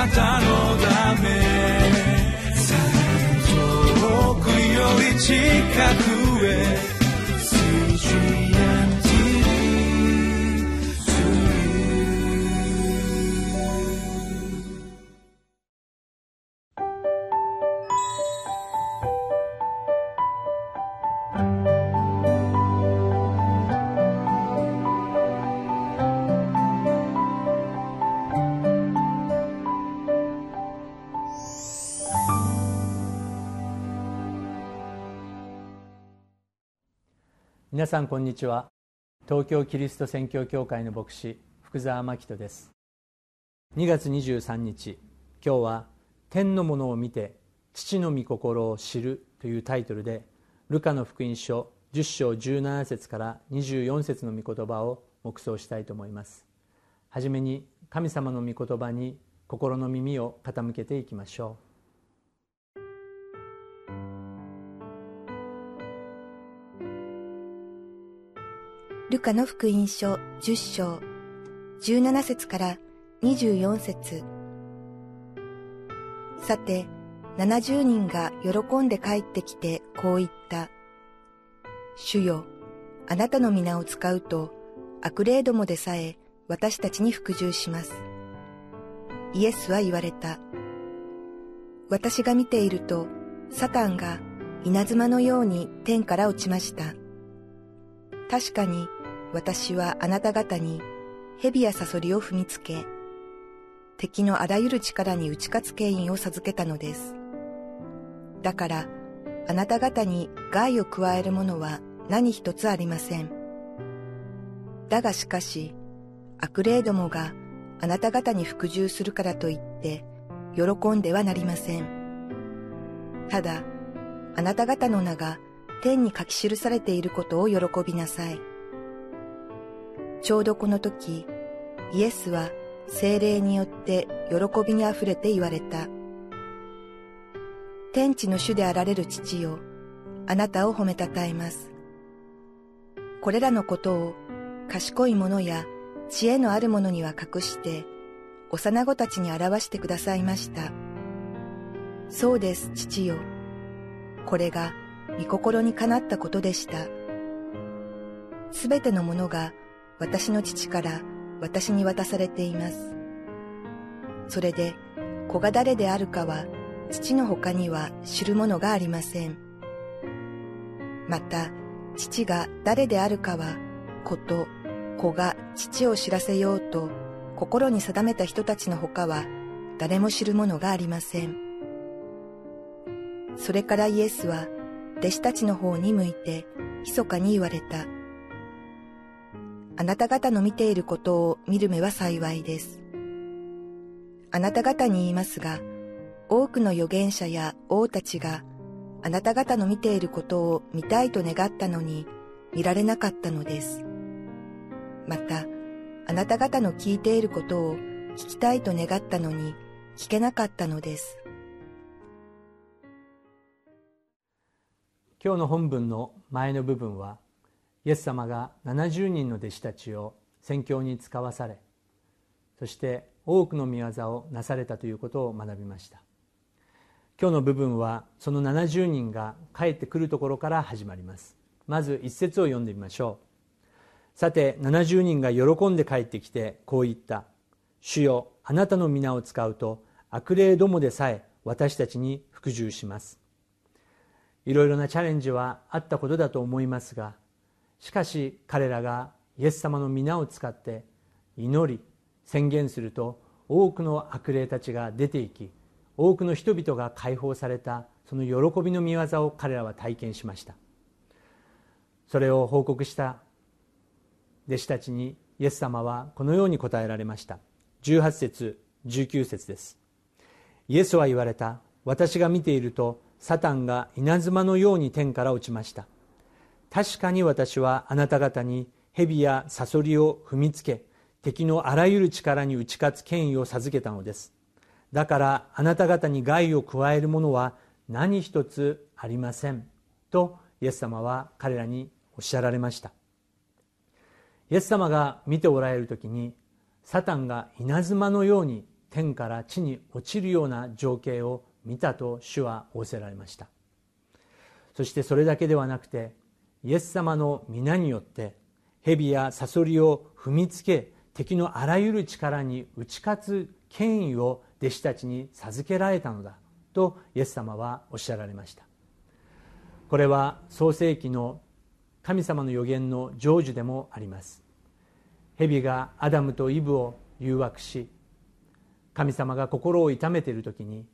なたのため。遠くより近く。皆さんこんにちは。東京キリスト宣教協会の牧師福澤真人です。2月23日今日は「天のものを見て父の御心を知る」というタイトルでルカの福音書10章17節から24節の御言葉を黙想したいと思います。はじめに神様の御言葉に心の耳を傾けていきましょう。ルカの福音書10章17節から24節さて、70人が喜んで帰ってきてこう言った。主よ、あなたの皆を使うと悪霊どもでさえ私たちに服従します。イエスは言われた。私が見ていると、サタンが稲妻のように天から落ちました。確かに私はあなた方に蛇やサソリを踏みつけ、敵のあらゆる力に打ち勝つ権威を授けたのです。だから、あなた方に害を加えるものは何一つありません。だがしかし、悪霊どもがあなた方に服従するからといって、喜んではなりません。ただ、あなた方の名が天に書き記されていることを喜びなさい。ちょうどこの時、イエスは精霊によって喜びにあふれて言われた。天地の主であられる父よ、あなたを褒めたたえます。これらのことを賢い者や知恵のある者には隠して、幼子たちに表してくださいました。そうです、父よ。これが御心にかなったことでした。すべてのものが私の父から私に渡されています。それで子が誰であるかは父の他には知るものがありません。また父が誰であるかは子と子が父を知らせようと心に定めた人たちの他は誰も知るものがありません。それからイエスは弟子たちの方に向いて密かに言われた。あなた方の見ていることを見る目は幸いです。あなた方に言いますが、多くの預言者や王たちがあなた方の見ていることを見たいと願ったのに見られなかったのです。また、あなた方の聞いていることを聞きたいと願ったのに聞けなかったのです。今日の本文の前の部分はイエス様が70人の弟子たちを宣教に使わされそして多くの御業をなされたということを学びました。今日の部分はその70人が帰ってくるところから始まります。まず一節を読んでみましょう。さて70人が喜んで帰ってきてこう言った「主よあなたの皆を使うと悪霊どもでさえ私たちに服従します」いろいろなチャレンジはあったことだと思いますがしかし彼らがイエス様の皆を使って祈り宣言すると多くの悪霊たちが出ていき多くの人々が解放されたその喜びの見業を彼らは体験しました。それを報告した弟子たちにイエス様はこのように答えられました。18節19節です。イエスは言われた。私が見ているとサタンが稲妻のように天から落ちました。確かに私はあなた方に蛇やサソリを踏みつけ敵のあらゆる力に打ち勝つ権威を授けたのです。だからあなた方に害を加えるものは何一つありません。とイエス様は彼らにおっしゃられました。イエス様が見ておられる時にサタンが稲妻のように天から地に落ちるような情景を見たと主は仰せられました。そしてそれだけではなくてイエス様の皆によって蛇やサソリを踏みつけ敵のあらゆる力に打ち勝つ権威を弟子たちに授けられたのだとイエス様はおっしゃられました。これは創世紀の神様の予言の成就でもあります。蛇がアダムとイブを誘惑し神様が心を痛めている時に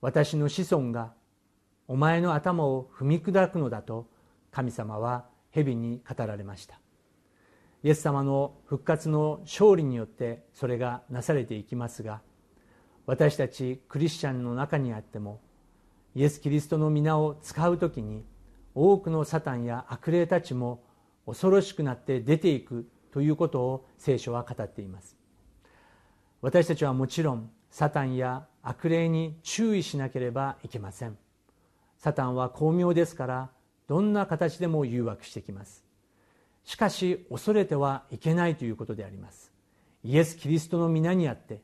私の子孫がお前の頭を踏み砕くのだと神様は蛇に語られました。イエス様の復活の勝利によってそれがなされていきますが私たちクリスチャンの中にあってもイエス・キリストの皆を使う時に多くのサタンや悪霊たちも恐ろしくなって出ていくということを聖書は語っています。私たちはもちろんサタンや悪霊に注意しなければいけません。サタンは巧妙ですからどんな形でも誘惑してきます。しかし恐れてはいけないということであります。イエス・キリストの皆にあって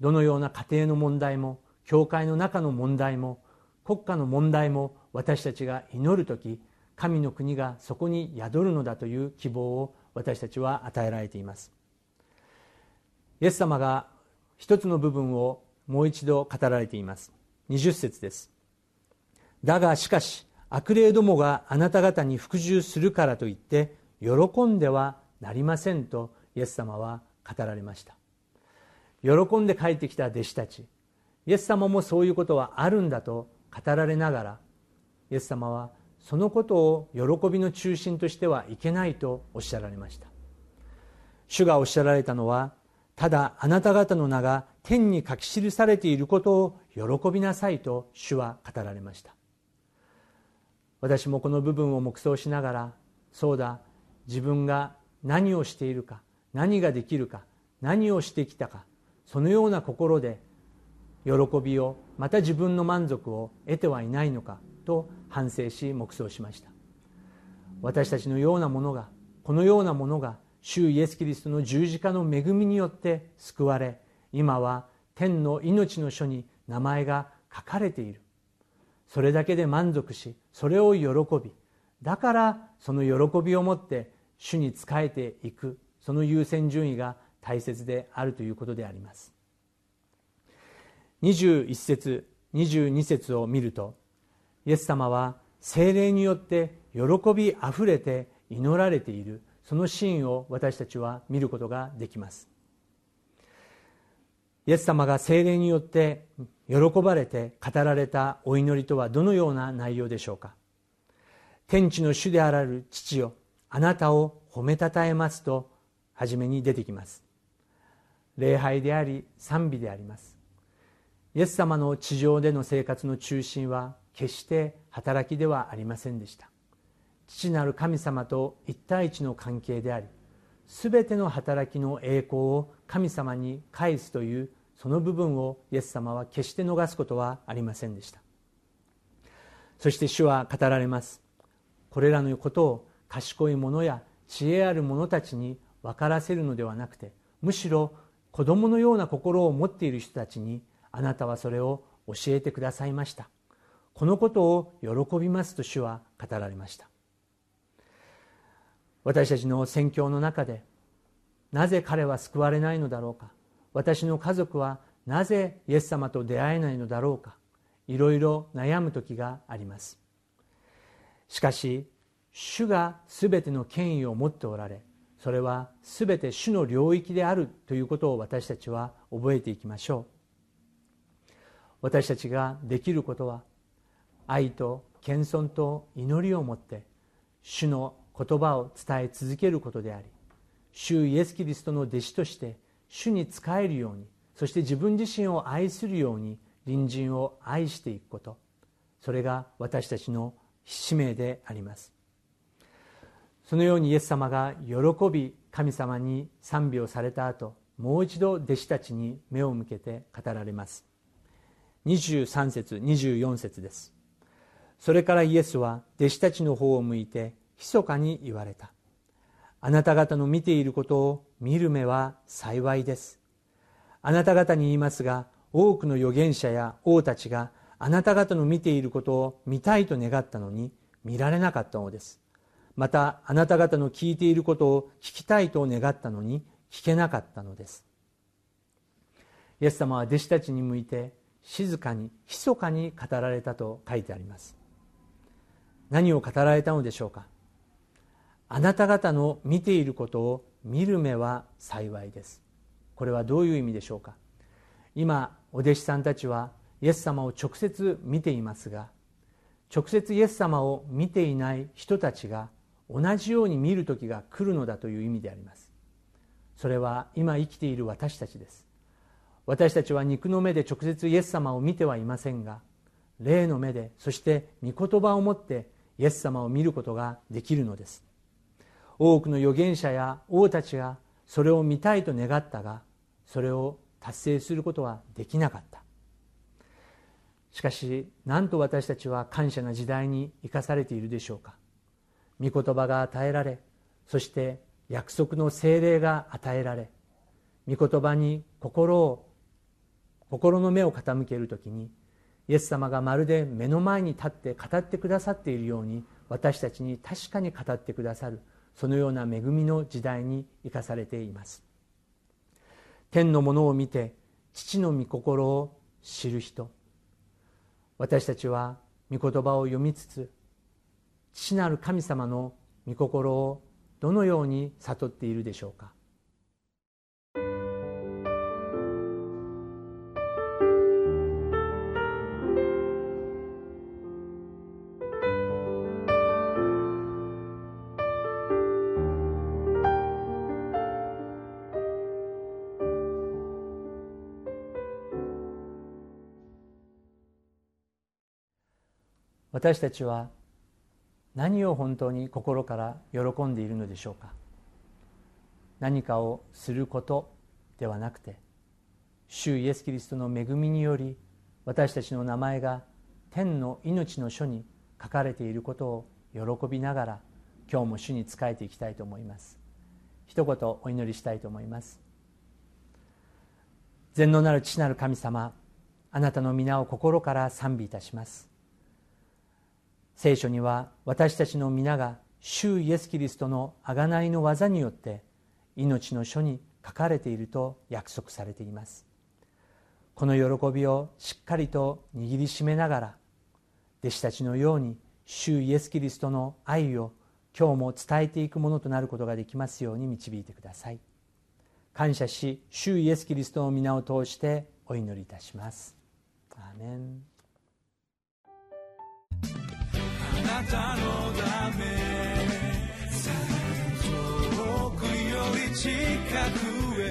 どのような家庭の問題も教会の中の問題も国家の問題も私たちが祈る時神の国がそこに宿るのだという希望を私たちは与えられています。イエス様が一つの部分をもう一度語られています。20節です。だがしかし悪霊どもがあなた方に服従するからといって喜んではなりませんとイエス様は語られました。喜んで帰ってきた弟子たちイエス様もそういうことはあるんだと語られながらイエス様はそのことを喜びの中心としてはいけないとおっしゃられました。主がおっしゃられたのはただあなた方の名が天に書き記されていることを喜びなさいと主は語られました。私もこの部分を黙想しながらそうだ自分が何をしているか何ができるか何をしてきたかそのような心で喜びをまた自分の満足を得てはいないのかと反省し黙想しました。私たちのようなものがこのようなものが主イエス・キリストの十字架の恵みによって救われ今は天の命の書に名前が書かれている。それだけで満足しそれを喜びだからその喜びを持って主に仕えていくその優先順位が大切であるということであります。21節22節を見るとイエス様は精霊によって喜びあふれて祈られているそのシーンを私たちは見ることができます。イエス様が精霊によって喜ばれて語られたお祈りとはどのような内容でしょうか？天地の主であられる父よあなたを褒めたたえますと初めに出てきます。礼拝であり賛美であります。イエス様の地上での生活の中心は決して働きではありませんでした。父なる神様と一対一の関係であり全ての働きの栄光を神様に返すというその部分をイエス様は決して逃すことはありませんでした。そして主は語られます。これらのことを賢い者や知恵ある者たちに分からせるのではなくてむしろ子供のような心を持っている人たちにあなたはそれを教えてくださいました。このことを喜びますと主は語られました。私たちの宣教の中でなぜ彼は救われないのだろうか。私の家族はなぜイエス様と出会えないのだろうか。いろいろ悩む時があります。しかし主が全ての権威を持っておられそれは全て主の領域であるということを私たちは覚えていきましょう。私たちができることは愛と謙遜と祈りをもって主の言葉を伝え続けることであり主イエス・キリストの弟子として主に仕えるようにそして自分自身を愛するように隣人を愛していくこと。それが私たちの使命であります。そのようにイエス様が喜び神様に賛美をされた後もう一度弟子たちに目を向けて語られます。23節24節です。それからイエスは弟子たちの方を向いて密かに言われた。あなた方の見ていることを見る目は幸いです。あなた方に言いますが多くの預言者や王たちがあなた方の見ていることを見たいと願ったのに見られなかったのです。またあなた方の聞いていることを聞きたいと願ったのに聞けなかったのです。イエス様は弟子たちに向いて静かに密かに語られたと書いてあります。何を語られたのでしょうか。あなた方の見ていることを見る目は幸いです。これはどういう意味でしょうか？今お弟子さんたちはイエス様を直接見ていますが直接イエス様を見ていない人たちが同じように見る時が来るのだという意味であります。それは今生きている私たちです。私たちは肉の目で直接イエス様を見てはいませんが霊の目でそして御言葉を持ってイエス様を見ることができるのです。多くの預言者や王たちがそれを見たいと願ったがそれを達成することはできなかった。しかしなんと私たちは感謝な時代に生かされているでしょうか。御言葉が与えられそして約束の精霊が与えられ御言葉に心を心の目を傾ける時にイエス様がまるで目の前に立って語ってくださっているように私たちに確かに語ってくださるそのような恵みの時代に生かされています。天のものを見て父の御心を知る人。私たちは御言葉を読みつつ父なる神様の御心をどのように悟っているでしょうか。私たちは何を本当に心から喜んでいるのでしょうか？何かをすることではなくて主イエス・キリストの恵みにより私たちの名前が天の命の書に書かれていることを喜びながら今日も主に仕えていきたいと思います。一言お祈りしたいと思います。全能なる父なる神様あなたの皆を心から賛美いたします。聖書には私たちの皆が主イエス・キリストの贖いの技によって命の書に書かれていると約束されています。この喜びをしっかりと握りしめながら弟子たちのように主イエス・キリストの愛を今日も伝えていくものとなることができますように導いてください。感謝し主イエス・キリストの皆を通してお祈りいたします。アーメン。なたのため遠くより近くへ